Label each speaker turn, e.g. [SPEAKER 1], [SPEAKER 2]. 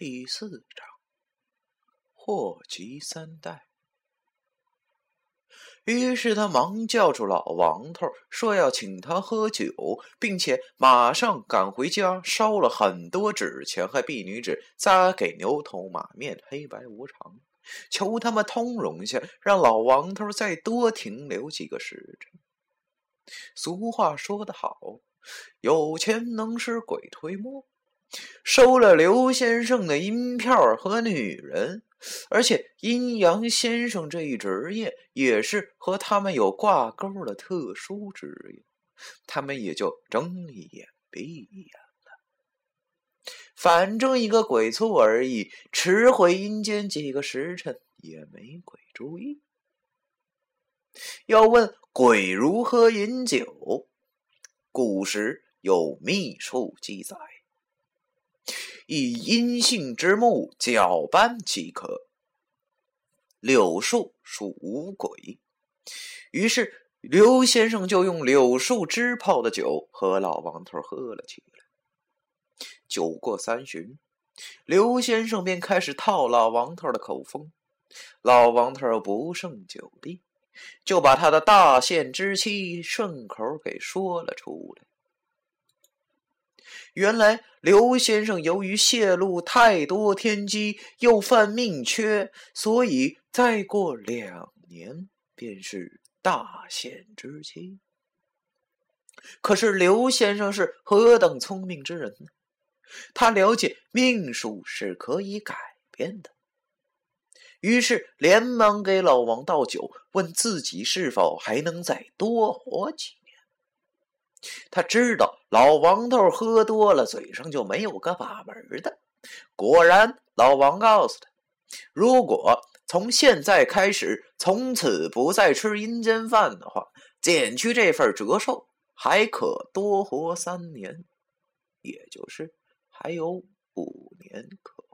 [SPEAKER 1] 第四章，祸及三代。于是他忙叫住老王头，说要请他喝酒，并且马上赶回家，烧了很多纸钱和婢女纸，撒给牛头马面、黑白无常，求他们通融下，让老王头再多停留几个时辰。俗话说得好，有钱能使鬼推磨。收了刘先生的银票和女人，而且阴阳先生这一职业也是和他们有挂钩的特殊职业，他们也就睁一眼闭一眼了。反正一个鬼卒而已，迟回阴间几个时辰也没鬼注意。要问鬼如何饮酒，古时有秘术记载。以阴性之木搅拌即可。柳树属无鬼，于是刘先生就用柳树枝泡的酒和老王头喝了起来。酒过三巡，刘先生便开始套老王头的口风。老王头不胜酒力，就把他的大限之期顺口给说了出来。原来刘先生由于泄露太多天机，又犯命缺，所以再过两年便是大限之期。可是刘先生是何等聪明之人呢？他了解命数是可以改变的，于是连忙给老王倒酒，问自己是否还能再多活几年。他知道老王头喝多了，嘴上就没有个把门的。果然，老王告诉他：“如果从现在开始，从此不再吃阴间饭的话，减去这份折寿，还可多活三年，也就是还有五年可。”